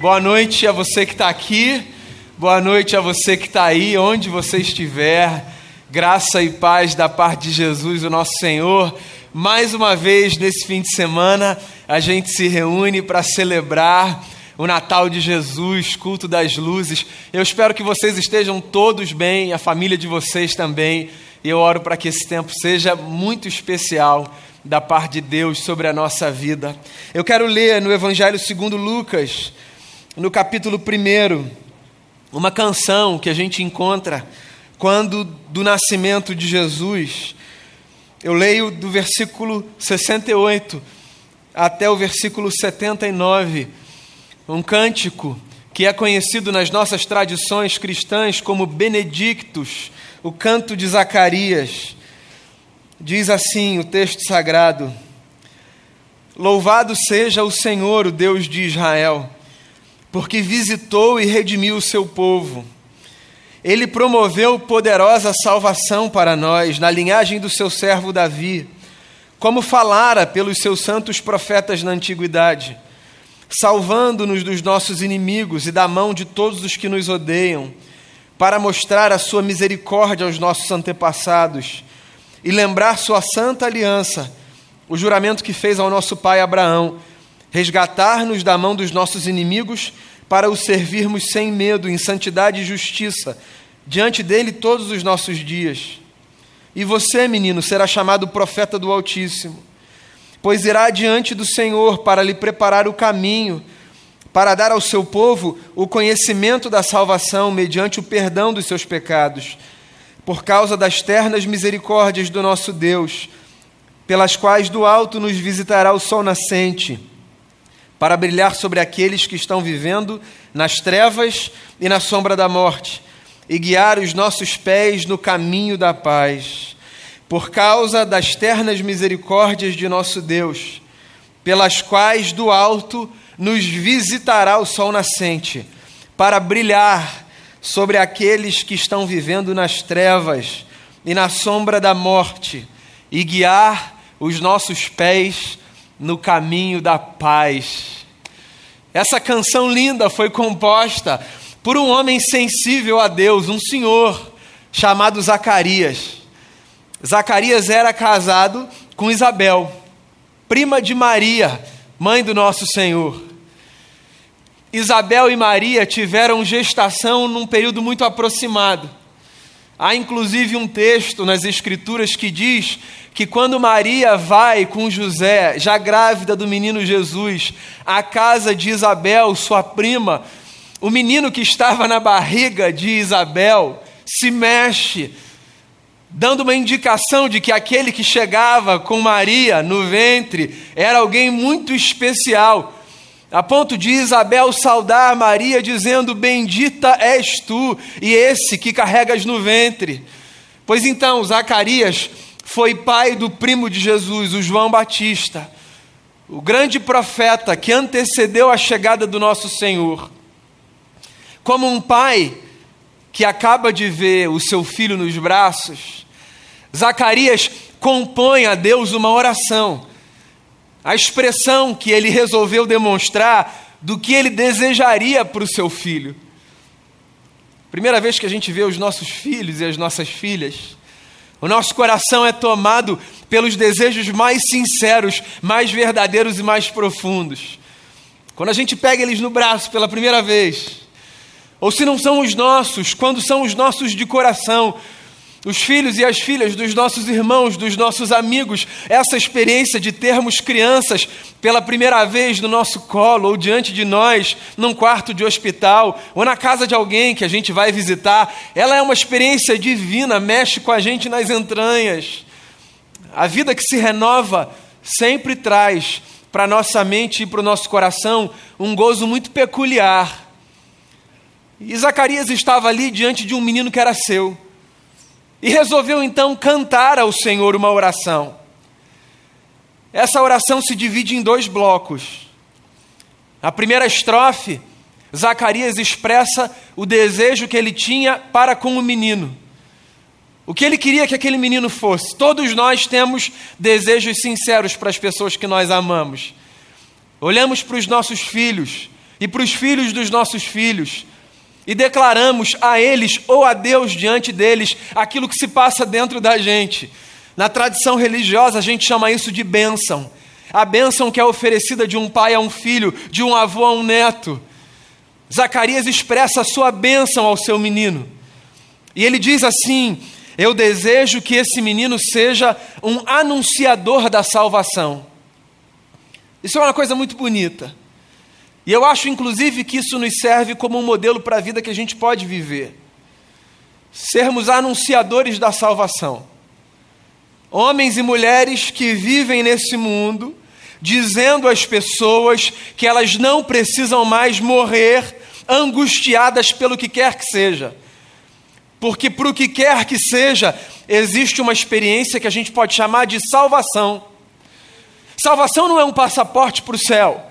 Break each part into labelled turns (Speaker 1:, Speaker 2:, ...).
Speaker 1: Boa noite a você que está aqui, boa noite a você que está aí, onde você estiver. Graça e paz da parte de Jesus, o nosso Senhor. Mais uma vez nesse fim de semana, a gente se reúne para celebrar o Natal de Jesus, culto das luzes. Eu espero que vocês estejam todos bem, a família de vocês também. E eu oro para que esse tempo seja muito especial da parte de Deus sobre a nossa vida. Eu quero ler no Evangelho segundo Lucas, no capítulo 1, uma canção que a gente encontra quando do nascimento de Jesus. Eu leio do versículo 68 até o versículo 79, um cântico que é conhecido nas nossas tradições cristãs como Benedictus, o canto de Zacarias. Diz assim o texto sagrado: Louvado seja o Senhor, o Deus de Israel, porque visitou e redimiu o seu povo. Ele promoveu poderosa salvação para nós, na linhagem do seu servo Davi, como falara pelos seus santos profetas na antiguidade, salvando-nos dos nossos inimigos e da mão de todos os que nos odeiam, para mostrar a sua misericórdia aos nossos antepassados e lembrar sua santa aliança, o juramento que fez ao nosso pai Abraão, resgatar-nos da mão dos nossos inimigos para o servirmos sem medo, em santidade e justiça, diante dele todos os nossos dias. E você, menino, será chamado profeta do Altíssimo, pois irá diante do Senhor para lhe preparar o caminho, para dar ao seu povo o conhecimento da salvação mediante o perdão dos seus pecados por causa das ternas misericórdias do nosso Deus, pelas quais do alto nos visitará o sol nascente, para brilhar sobre aqueles que estão vivendo nas trevas e na sombra da morte, e guiar os nossos pés no caminho da paz. Por causa das ternas misericórdias de nosso Deus, pelas quais do alto nos visitará o sol nascente, para brilhar sobre aqueles que estão vivendo nas trevas e na sombra da morte, e guiar os nossos pés no caminho da paz. Essa canção linda foi composta por um homem sensível a Deus, um senhor chamado Zacarias. Zacarias era casado com Isabel, prima de Maria, mãe do nosso Senhor. Isabel e Maria tiveram gestação num período muito aproximado. Há inclusive um texto nas Escrituras que diz que quando Maria vai com José, já grávida do menino Jesus, à casa de Isabel, sua prima, o menino que estava na barriga de Isabel se mexe, dando uma indicação de que aquele que chegava com Maria no ventre era alguém muito especial a ponto de Isabel saudar Maria, dizendo: Bendita és tu, e esse que carregas no ventre. Pois então, Zacarias foi pai do primo de Jesus, o João Batista, o grande profeta que antecedeu a chegada do nosso Senhor. Como um pai que acaba de ver o seu filho nos braços, Zacarias compõe a Deus uma oração a expressão que ele resolveu demonstrar do que ele desejaria para o seu filho. Primeira vez que a gente vê os nossos filhos e as nossas filhas, o nosso coração é tomado pelos desejos mais sinceros, mais verdadeiros e mais profundos. Quando a gente pega eles no braço pela primeira vez, ou se não são os nossos, quando são os nossos de coração, os filhos e as filhas dos nossos irmãos, dos nossos amigos, essa experiência de termos crianças pela primeira vez no nosso colo ou diante de nós, num quarto de hospital ou na casa de alguém que a gente vai visitar, ela é uma experiência divina, mexe com a gente nas entranhas. A vida que se renova sempre traz para nossa mente e para o nosso coração um gozo muito peculiar. E Zacarias estava ali diante de um menino que era seu. E resolveu então cantar ao Senhor uma oração. Essa oração se divide em dois blocos. A primeira estrofe, Zacarias expressa o desejo que ele tinha para com o menino. O que ele queria que aquele menino fosse. Todos nós temos desejos sinceros para as pessoas que nós amamos. Olhamos para os nossos filhos e para os filhos dos nossos filhos, e declaramos a eles ou a Deus diante deles aquilo que se passa dentro da gente. Na tradição religiosa, a gente chama isso de bênção. A bênção que é oferecida de um pai a um filho, de um avô a um neto. Zacarias expressa a sua bênção ao seu menino. E ele diz assim: Eu desejo que esse menino seja um anunciador da salvação. Isso é uma coisa muito bonita. E eu acho, inclusive, que isso nos serve como um modelo para a vida que a gente pode viver. Sermos anunciadores da salvação. Homens e mulheres que vivem nesse mundo, dizendo às pessoas que elas não precisam mais morrer angustiadas pelo que quer que seja. Porque, para o que quer que seja, existe uma experiência que a gente pode chamar de salvação. Salvação não é um passaporte para o céu.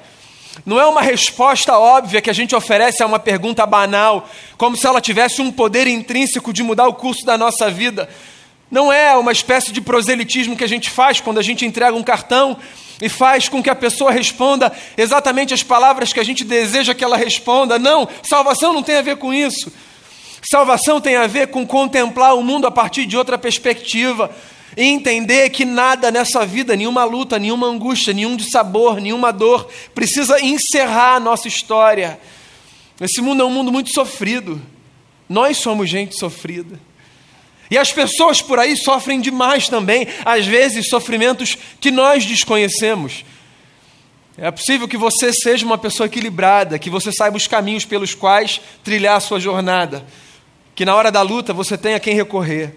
Speaker 1: Não é uma resposta óbvia que a gente oferece a uma pergunta banal, como se ela tivesse um poder intrínseco de mudar o curso da nossa vida. Não é uma espécie de proselitismo que a gente faz quando a gente entrega um cartão e faz com que a pessoa responda exatamente as palavras que a gente deseja que ela responda. Não, salvação não tem a ver com isso. Salvação tem a ver com contemplar o mundo a partir de outra perspectiva e entender que nada nessa vida, nenhuma luta, nenhuma angústia, nenhum dissabor, nenhuma dor, precisa encerrar a nossa história. Esse mundo é um mundo muito sofrido. Nós somos gente sofrida. E as pessoas por aí sofrem demais também, às vezes sofrimentos que nós desconhecemos. É possível que você seja uma pessoa equilibrada, que você saiba os caminhos pelos quais trilhar a sua jornada, que na hora da luta você tenha quem recorrer.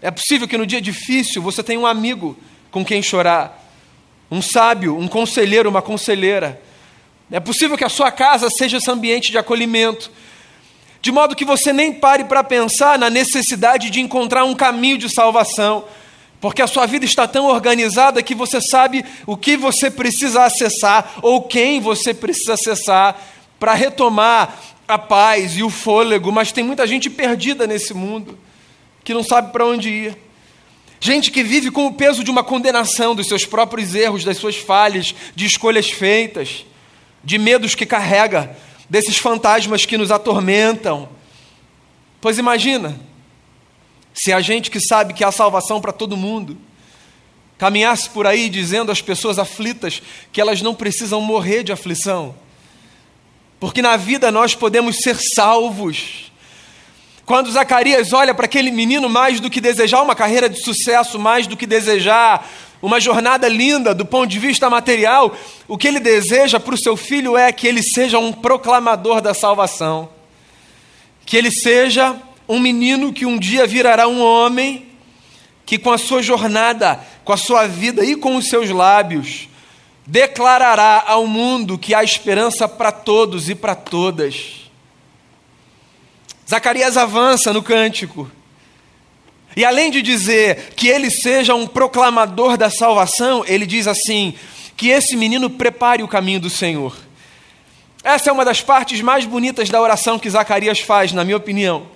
Speaker 1: É possível que no dia difícil você tenha um amigo com quem chorar, um sábio, um conselheiro, uma conselheira. É possível que a sua casa seja esse ambiente de acolhimento, de modo que você nem pare para pensar na necessidade de encontrar um caminho de salvação, porque a sua vida está tão organizada que você sabe o que você precisa acessar ou quem você precisa acessar para retomar a paz e o fôlego, mas tem muita gente perdida nesse mundo que não sabe para onde ir. Gente que vive com o peso de uma condenação dos seus próprios erros, das suas falhas, de escolhas feitas, de medos que carrega, desses fantasmas que nos atormentam. Pois imagina, se a gente que sabe que há salvação para todo mundo, caminhasse por aí dizendo às pessoas aflitas que elas não precisam morrer de aflição, porque na vida nós podemos ser salvos quando Zacarias olha para aquele menino, mais do que desejar uma carreira de sucesso, mais do que desejar uma jornada linda do ponto de vista material, o que ele deseja para o seu filho é que ele seja um proclamador da salvação, que ele seja um menino que um dia virará um homem, que com a sua jornada, com a sua vida e com os seus lábios, declarará ao mundo que há esperança para todos e para todas. Zacarias avança no cântico. E além de dizer que ele seja um proclamador da salvação, ele diz assim: que esse menino prepare o caminho do Senhor. Essa é uma das partes mais bonitas da oração que Zacarias faz, na minha opinião.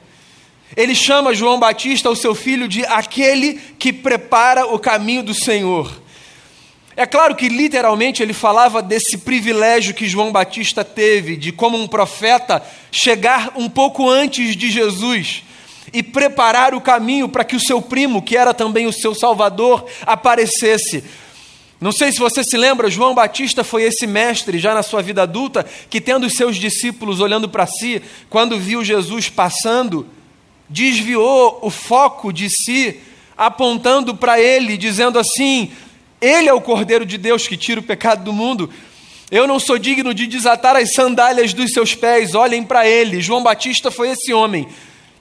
Speaker 1: Ele chama João Batista, o seu filho, de aquele que prepara o caminho do Senhor. É claro que literalmente ele falava desse privilégio que João Batista teve de, como um profeta, chegar um pouco antes de Jesus e preparar o caminho para que o seu primo, que era também o seu salvador, aparecesse. Não sei se você se lembra, João Batista foi esse mestre já na sua vida adulta, que tendo os seus discípulos olhando para si, quando viu Jesus passando, desviou o foco de si, apontando para ele, dizendo assim: ele é o Cordeiro de Deus que tira o pecado do mundo. Eu não sou digno de desatar as sandálias dos seus pés, olhem para ele. João Batista foi esse homem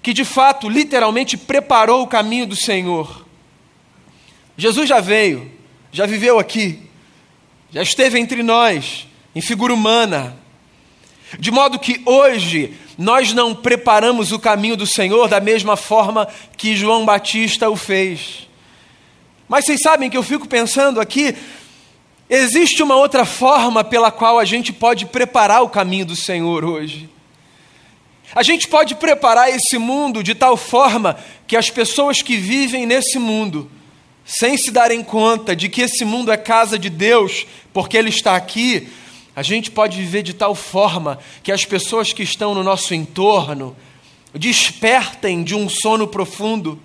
Speaker 1: que, de fato, literalmente preparou o caminho do Senhor. Jesus já veio, já viveu aqui, já esteve entre nós, em figura humana. De modo que hoje nós não preparamos o caminho do Senhor da mesma forma que João Batista o fez. Mas vocês sabem que eu fico pensando aqui, existe uma outra forma pela qual a gente pode preparar o caminho do Senhor hoje. A gente pode preparar esse mundo de tal forma que as pessoas que vivem nesse mundo, sem se darem conta de que esse mundo é casa de Deus, porque Ele está aqui, A gente pode viver de tal forma que as pessoas que estão no nosso entorno despertem de um sono profundo,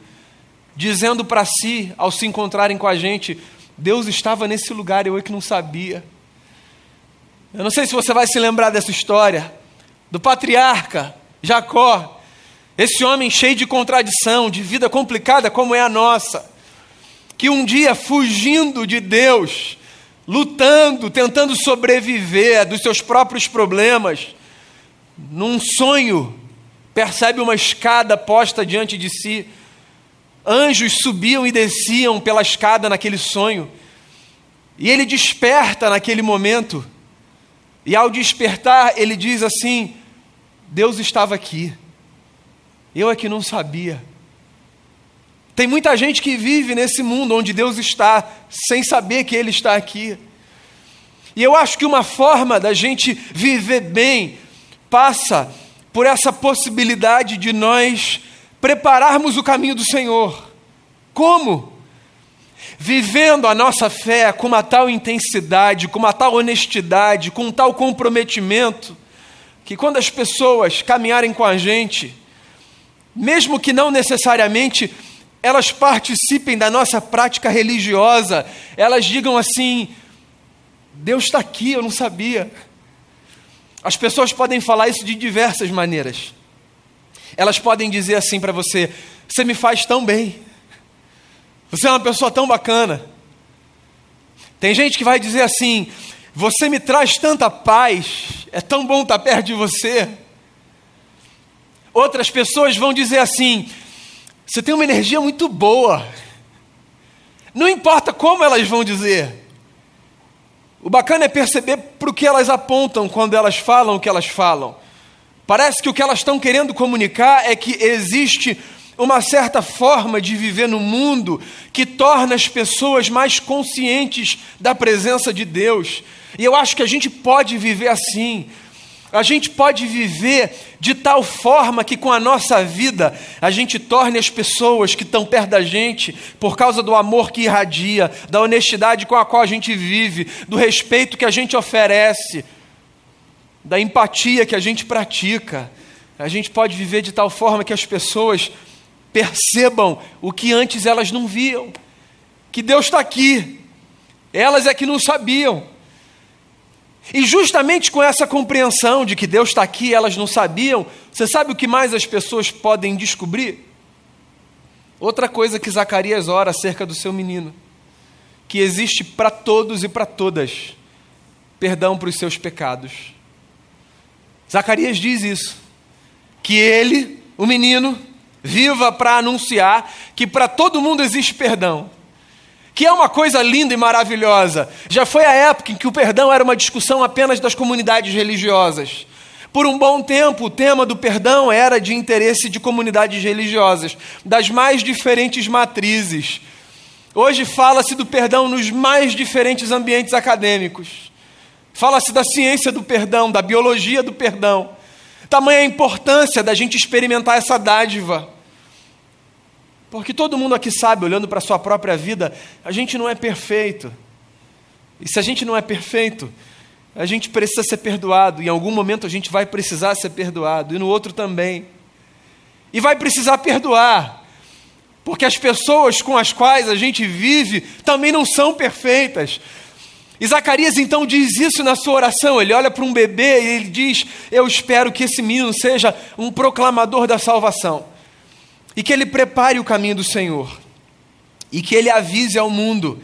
Speaker 1: dizendo para si, ao se encontrarem com a gente, Deus estava nesse lugar, eu é que não sabia. Eu não sei se você vai se lembrar dessa história, do patriarca Jacó, esse homem cheio de contradição, de vida complicada como é a nossa, que um dia, fugindo de Deus, lutando, tentando sobreviver dos seus próprios problemas, num sonho, percebe uma escada posta diante de si. Anjos subiam e desciam pela escada naquele sonho. E ele desperta naquele momento. E ao despertar, ele diz assim: Deus estava aqui. Eu é que não sabia. Tem muita gente que vive nesse mundo onde Deus está, sem saber que Ele está aqui. E eu acho que uma forma da gente viver bem passa por essa possibilidade de nós prepararmos o caminho do Senhor. Como? Vivendo a nossa fé com uma tal intensidade, com uma tal honestidade, com um tal comprometimento, que quando as pessoas caminharem com a gente, mesmo que não necessariamente elas participem da nossa prática religiosa, elas digam assim: Deus está aqui, eu não sabia. As pessoas podem falar isso de diversas maneiras. Elas podem dizer assim para você: Você me faz tão bem. Você é uma pessoa tão bacana. Tem gente que vai dizer assim: Você me traz tanta paz. É tão bom estar perto de você. Outras pessoas vão dizer assim: você tem uma energia muito boa. Não importa como elas vão dizer. O bacana é perceber para o que elas apontam quando elas falam o que elas falam. Parece que o que elas estão querendo comunicar é que existe uma certa forma de viver no mundo que torna as pessoas mais conscientes da presença de Deus. E eu acho que a gente pode viver assim. A gente pode viver de tal forma que com a nossa vida a gente torne as pessoas que estão perto da gente, por causa do amor que irradia, da honestidade com a qual a gente vive, do respeito que a gente oferece, da empatia que a gente pratica, a gente pode viver de tal forma que as pessoas percebam o que antes elas não viam, que Deus está aqui, elas é que não sabiam. E justamente com essa compreensão de que Deus está aqui, elas não sabiam, você sabe o que mais as pessoas podem descobrir? Outra coisa que Zacarias ora acerca do seu menino, que existe para todos e para todas perdão para os seus pecados. Zacarias diz isso, que ele, o menino, viva para anunciar que para todo mundo existe perdão que é uma coisa linda e maravilhosa. Já foi a época em que o perdão era uma discussão apenas das comunidades religiosas. Por um bom tempo, o tema do perdão era de interesse de comunidades religiosas, das mais diferentes matrizes. Hoje fala-se do perdão nos mais diferentes ambientes acadêmicos. Fala-se da ciência do perdão, da biologia do perdão. Tamanha a importância da gente experimentar essa dádiva. Porque todo mundo aqui sabe, olhando para a sua própria vida, a gente não é perfeito. E se a gente não é perfeito, a gente precisa ser perdoado. Em algum momento a gente vai precisar ser perdoado, e no outro também. E vai precisar perdoar, porque as pessoas com as quais a gente vive também não são perfeitas. E Zacarias então diz isso na sua oração. Ele olha para um bebê e ele diz: Eu espero que esse menino seja um proclamador da salvação e que ele prepare o caminho do Senhor, e que ele avise ao mundo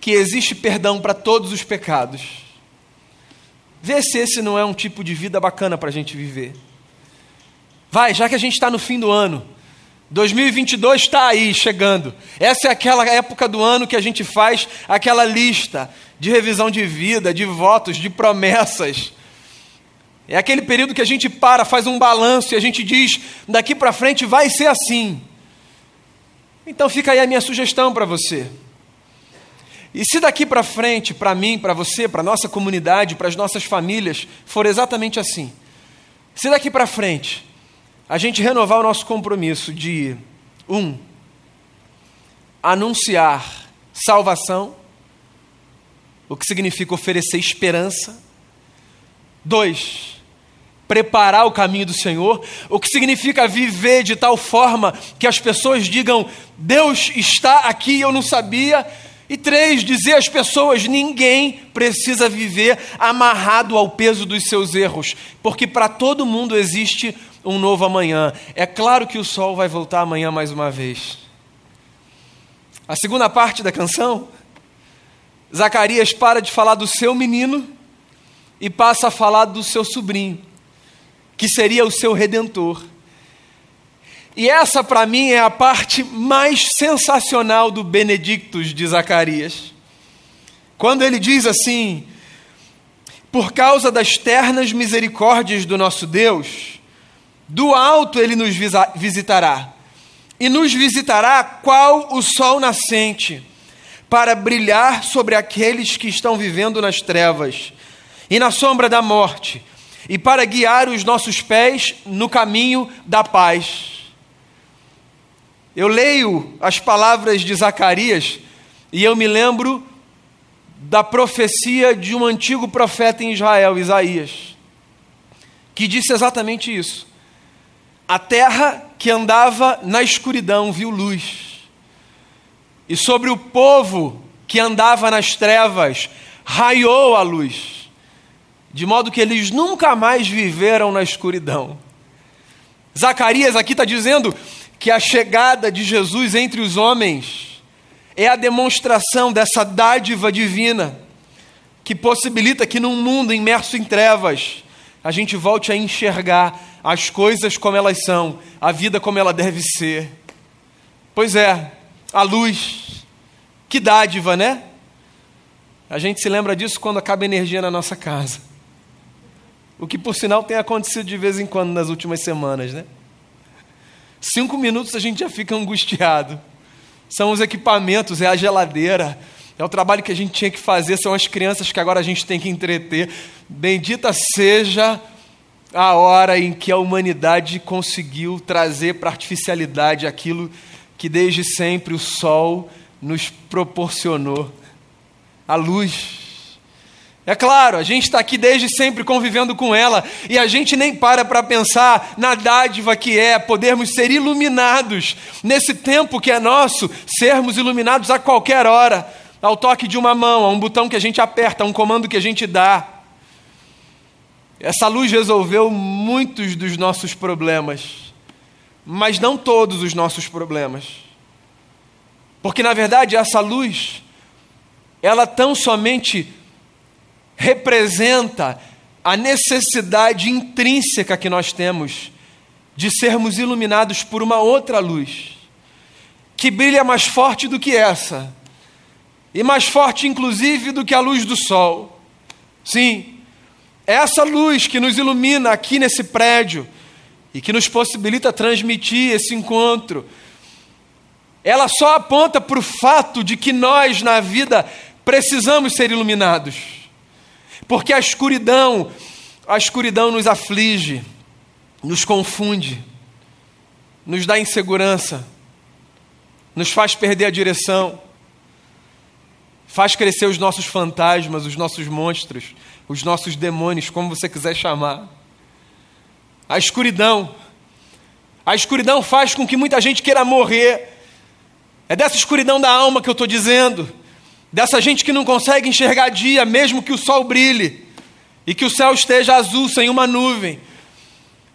Speaker 1: que existe perdão para todos os pecados. Vê se esse não é um tipo de vida bacana para a gente viver. Vai, já que a gente está no fim do ano, 2022 está aí, chegando. Essa é aquela época do ano que a gente faz aquela lista de revisão de vida, de votos, de promessas. É aquele período que a gente para, faz um balanço e a gente diz: daqui para frente vai ser assim. Então fica aí a minha sugestão para você. E se daqui para frente, para mim, para você, para nossa comunidade, para as nossas famílias, for exatamente assim, se daqui para frente a gente renovar o nosso compromisso de, um, anunciar salvação, o que significa oferecer esperança, Dois, preparar o caminho do Senhor, o que significa viver de tal forma que as pessoas digam: Deus está aqui, eu não sabia. E três, dizer às pessoas: ninguém precisa viver amarrado ao peso dos seus erros, porque para todo mundo existe um novo amanhã. É claro que o sol vai voltar amanhã mais uma vez. A segunda parte da canção, Zacarias para de falar do seu menino e passa a falar do seu sobrinho que seria o seu redentor. E essa, para mim, é a parte mais sensacional do Benedictus de Zacarias. Quando ele diz assim: Por causa das ternas misericórdias do nosso Deus, do alto ele nos visitará, e nos visitará qual o sol nascente, para brilhar sobre aqueles que estão vivendo nas trevas e na sombra da morte e para guiar os nossos pés no caminho da paz. Eu leio as palavras de Zacarias e eu me lembro da profecia de um antigo profeta em Israel, Isaías, que disse exatamente isso. A terra que andava na escuridão viu luz, e sobre o povo que andava nas trevas raiou a luz de modo que eles nunca mais viveram na escuridão. Zacarias aqui está dizendo que a chegada de Jesus entre os homens é a demonstração dessa dádiva divina que possibilita que num mundo imerso em trevas a gente volte a enxergar as coisas como elas são, a vida como ela deve ser. Pois é, a luz, que dádiva, né? A gente se lembra disso quando acaba energia na nossa casa. O que, por sinal, tem acontecido de vez em quando nas últimas semanas, né? Cinco minutos a gente já fica angustiado. São os equipamentos, é a geladeira, é o trabalho que a gente tinha que fazer, são as crianças que agora a gente tem que entreter. Bendita seja a hora em que a humanidade conseguiu trazer para a artificialidade aquilo que desde sempre o sol nos proporcionou a luz. É claro, a gente está aqui desde sempre convivendo com ela e a gente nem para para pensar na dádiva que é podermos ser iluminados nesse tempo que é nosso, sermos iluminados a qualquer hora, ao toque de uma mão, a um botão que a gente aperta, a um comando que a gente dá. Essa luz resolveu muitos dos nossos problemas, mas não todos os nossos problemas. Porque na verdade essa luz, ela tão somente representa a necessidade intrínseca que nós temos de sermos iluminados por uma outra luz, que brilha mais forte do que essa, e mais forte, inclusive, do que a luz do sol. Sim, é essa luz que nos ilumina aqui nesse prédio e que nos possibilita transmitir esse encontro. Ela só aponta para o fato de que nós, na vida, precisamos ser iluminados. Porque a escuridão, a escuridão nos aflige, nos confunde, nos dá insegurança, nos faz perder a direção, faz crescer os nossos fantasmas, os nossos monstros, os nossos demônios, como você quiser chamar. A escuridão, a escuridão faz com que muita gente queira morrer. É dessa escuridão da alma que eu estou dizendo dessa gente que não consegue enxergar dia, mesmo que o sol brilhe e que o céu esteja azul sem uma nuvem.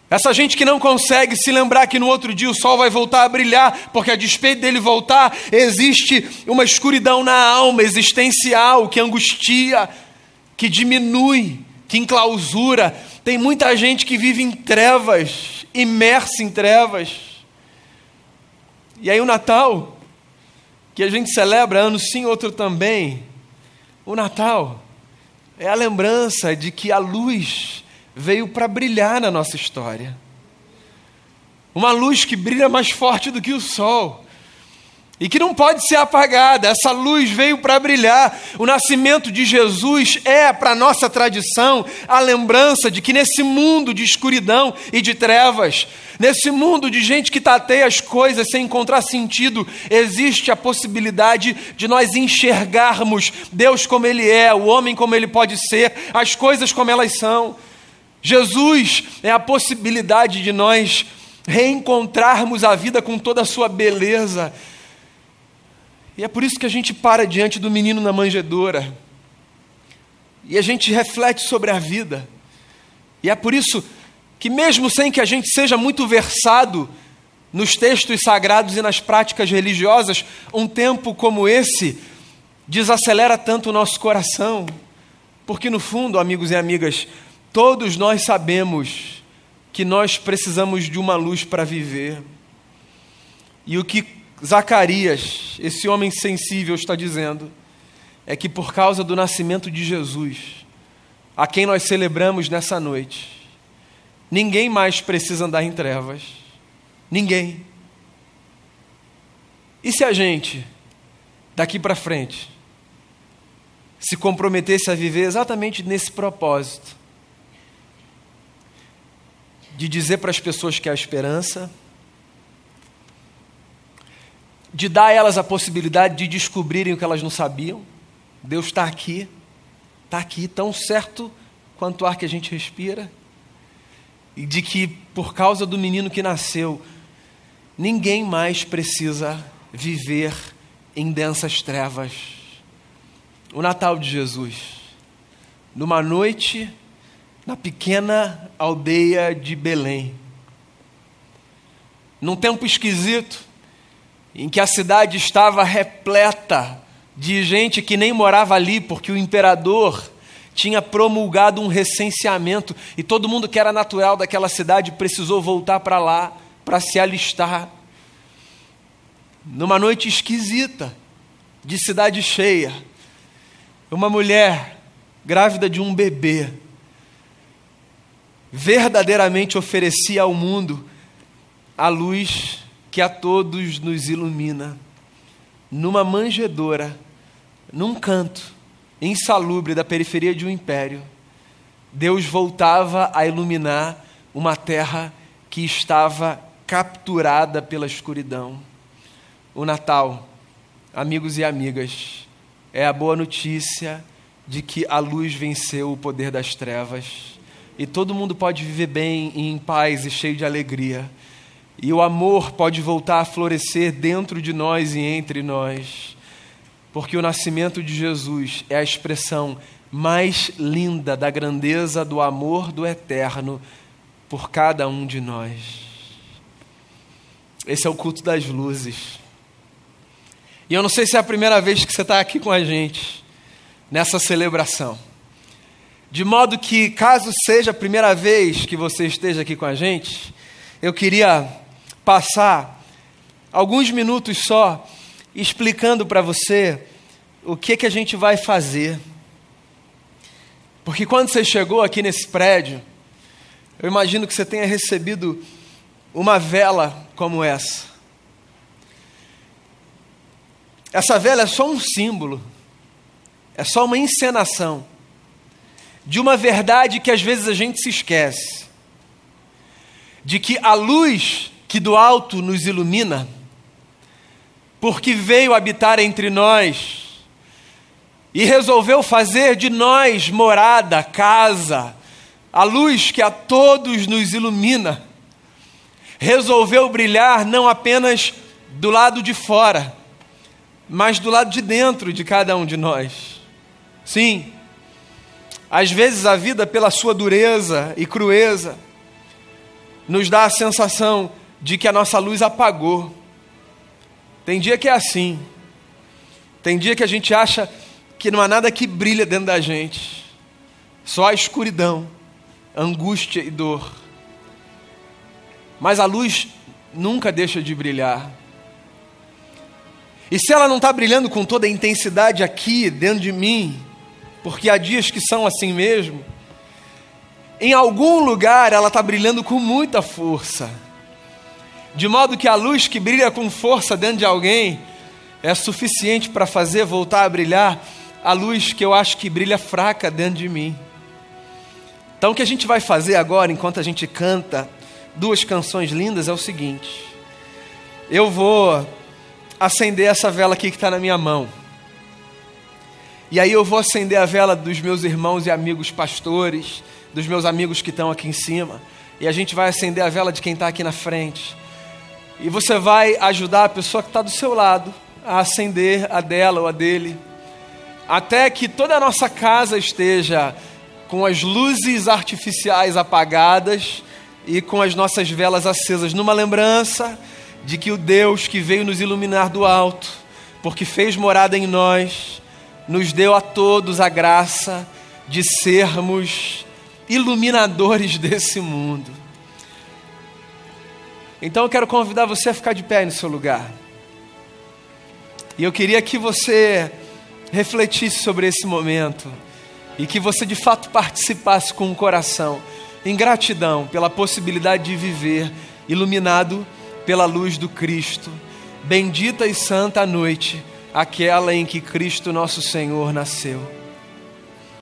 Speaker 1: Essa gente que não consegue se lembrar que no outro dia o sol vai voltar a brilhar, porque a despeito dele voltar, existe uma escuridão na alma existencial que angustia, que diminui, que enclausura. Tem muita gente que vive em trevas, imersa em trevas. E aí o Natal que a gente celebra ano sim, outro também. O Natal é a lembrança de que a luz veio para brilhar na nossa história. Uma luz que brilha mais forte do que o sol e que não pode ser apagada. Essa luz veio para brilhar. O nascimento de Jesus é, para nossa tradição, a lembrança de que nesse mundo de escuridão e de trevas, nesse mundo de gente que tateia as coisas sem encontrar sentido, existe a possibilidade de nós enxergarmos Deus como Ele é, o homem como Ele pode ser, as coisas como elas são. Jesus é a possibilidade de nós reencontrarmos a vida com toda a sua beleza. E é por isso que a gente para diante do menino na manjedoura. E a gente reflete sobre a vida. E é por isso que, mesmo sem que a gente seja muito versado nos textos sagrados e nas práticas religiosas, um tempo como esse desacelera tanto o nosso coração. Porque, no fundo, amigos e amigas, todos nós sabemos que nós precisamos de uma luz para viver. E o que Zacarias, esse homem sensível, está dizendo é que por causa do nascimento de Jesus, a quem nós celebramos nessa noite, ninguém mais precisa andar em trevas. Ninguém. E se a gente, daqui para frente, se comprometesse a viver exatamente nesse propósito, de dizer para as pessoas que há esperança, de dar a elas a possibilidade de descobrirem o que elas não sabiam. Deus está aqui, está aqui, tão certo quanto o ar que a gente respira, e de que por causa do menino que nasceu, ninguém mais precisa viver em densas trevas o Natal de Jesus, numa noite na pequena aldeia de Belém. Num tempo esquisito, em que a cidade estava repleta de gente que nem morava ali, porque o imperador tinha promulgado um recenseamento e todo mundo que era natural daquela cidade precisou voltar para lá para se alistar. Numa noite esquisita, de cidade cheia, uma mulher grávida de um bebê verdadeiramente oferecia ao mundo a luz que a todos nos ilumina. Numa manjedoura, num canto insalubre da periferia de um império, Deus voltava a iluminar uma terra que estava capturada pela escuridão. O Natal, amigos e amigas, é a boa notícia de que a luz venceu o poder das trevas. E todo mundo pode viver bem e em paz e cheio de alegria. E o amor pode voltar a florescer dentro de nós e entre nós. Porque o nascimento de Jesus é a expressão mais linda da grandeza do amor do eterno por cada um de nós. Esse é o culto das luzes. E eu não sei se é a primeira vez que você está aqui com a gente nessa celebração. De modo que, caso seja a primeira vez que você esteja aqui com a gente, eu queria passar alguns minutos só explicando para você o que, que a gente vai fazer. Porque quando você chegou aqui nesse prédio, eu imagino que você tenha recebido uma vela como essa. Essa vela é só um símbolo, é só uma encenação de uma verdade que às vezes a gente se esquece: de que a luz que do alto nos ilumina, porque veio habitar entre nós e resolveu fazer de nós morada, casa, a luz que a todos nos ilumina, resolveu brilhar não apenas do lado de fora, mas do lado de dentro de cada um de nós. Sim, às vezes a vida, pela sua dureza e crueza, nos dá a sensação de que a nossa luz apagou. Tem dia que é assim. Tem dia que a gente acha que não há nada que brilha dentro da gente, só a escuridão, angústia e dor. Mas a luz nunca deixa de brilhar. E se ela não está brilhando com toda a intensidade aqui dentro de mim, porque há dias que são assim mesmo, em algum lugar ela está brilhando com muita força, de modo que a luz que brilha com força dentro de alguém é suficiente para fazer voltar a brilhar a luz que eu acho que brilha fraca dentro de mim. Então, o que a gente vai fazer agora, enquanto a gente canta duas canções lindas, é o seguinte: eu vou acender essa vela aqui que está na minha mão. E aí eu vou acender a vela dos meus irmãos e amigos pastores, dos meus amigos que estão aqui em cima. E a gente vai acender a vela de quem está aqui na frente. E você vai ajudar a pessoa que está do seu lado a acender a dela ou a dele, até que toda a nossa casa esteja com as luzes artificiais apagadas e com as nossas velas acesas, numa lembrança de que o Deus que veio nos iluminar do alto, porque fez morada em nós, nos deu a todos a graça de sermos iluminadores desse mundo. Então eu quero convidar você a ficar de pé no seu lugar. E eu queria que você refletisse sobre esse momento e que você de fato participasse com o coração em gratidão pela possibilidade de viver iluminado pela luz do Cristo. Bendita e santa a noite, aquela em que Cristo nosso Senhor nasceu.